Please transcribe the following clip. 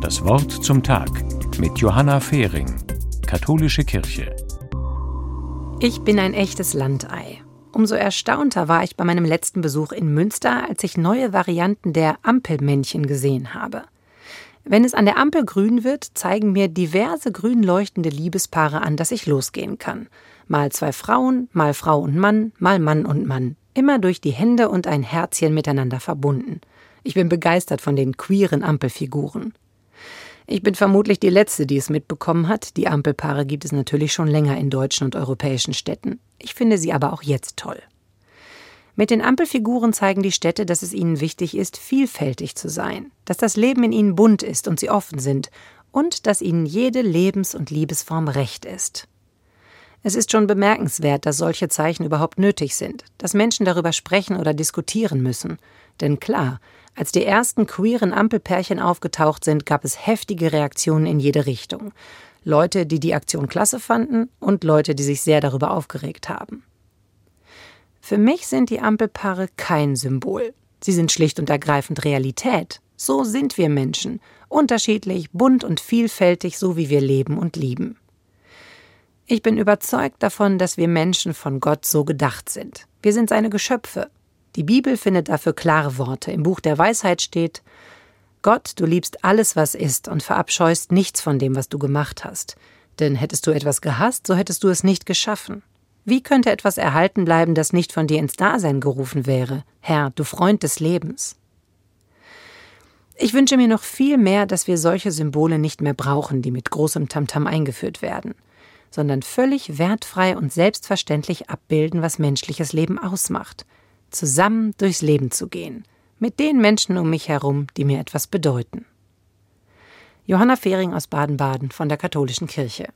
Das Wort zum Tag mit Johanna Fehring, Katholische Kirche. Ich bin ein echtes Landei. Umso erstaunter war ich bei meinem letzten Besuch in Münster, als ich neue Varianten der Ampelmännchen gesehen habe. Wenn es an der Ampel grün wird, zeigen mir diverse grün leuchtende Liebespaare an, dass ich losgehen kann. Mal zwei Frauen, mal Frau und Mann, mal Mann und Mann. Immer durch die Hände und ein Herzchen miteinander verbunden. Ich bin begeistert von den queeren Ampelfiguren. Ich bin vermutlich die Letzte, die es mitbekommen hat. Die Ampelpaare gibt es natürlich schon länger in deutschen und europäischen Städten. Ich finde sie aber auch jetzt toll. Mit den Ampelfiguren zeigen die Städte, dass es ihnen wichtig ist, vielfältig zu sein, dass das Leben in ihnen bunt ist und sie offen sind und dass ihnen jede Lebens- und Liebesform recht ist. Es ist schon bemerkenswert, dass solche Zeichen überhaupt nötig sind, dass Menschen darüber sprechen oder diskutieren müssen. Denn klar, als die ersten queeren Ampelpärchen aufgetaucht sind, gab es heftige Reaktionen in jede Richtung. Leute, die die Aktion klasse fanden und Leute, die sich sehr darüber aufgeregt haben. Für mich sind die Ampelpaare kein Symbol. Sie sind schlicht und ergreifend Realität. So sind wir Menschen, unterschiedlich, bunt und vielfältig, so wie wir leben und lieben. Ich bin überzeugt davon, dass wir Menschen von Gott so gedacht sind. Wir sind seine Geschöpfe. Die Bibel findet dafür klare Worte. Im Buch der Weisheit steht Gott, du liebst alles, was ist, und verabscheust nichts von dem, was du gemacht hast. Denn hättest du etwas gehasst, so hättest du es nicht geschaffen. Wie könnte etwas erhalten bleiben, das nicht von dir ins Dasein gerufen wäre? Herr, du Freund des Lebens. Ich wünsche mir noch viel mehr, dass wir solche Symbole nicht mehr brauchen, die mit großem Tamtam eingeführt werden, sondern völlig wertfrei und selbstverständlich abbilden, was menschliches Leben ausmacht. Zusammen durchs Leben zu gehen, mit den Menschen um mich herum, die mir etwas bedeuten. Johanna Fehring aus Baden-Baden von der Katholischen Kirche.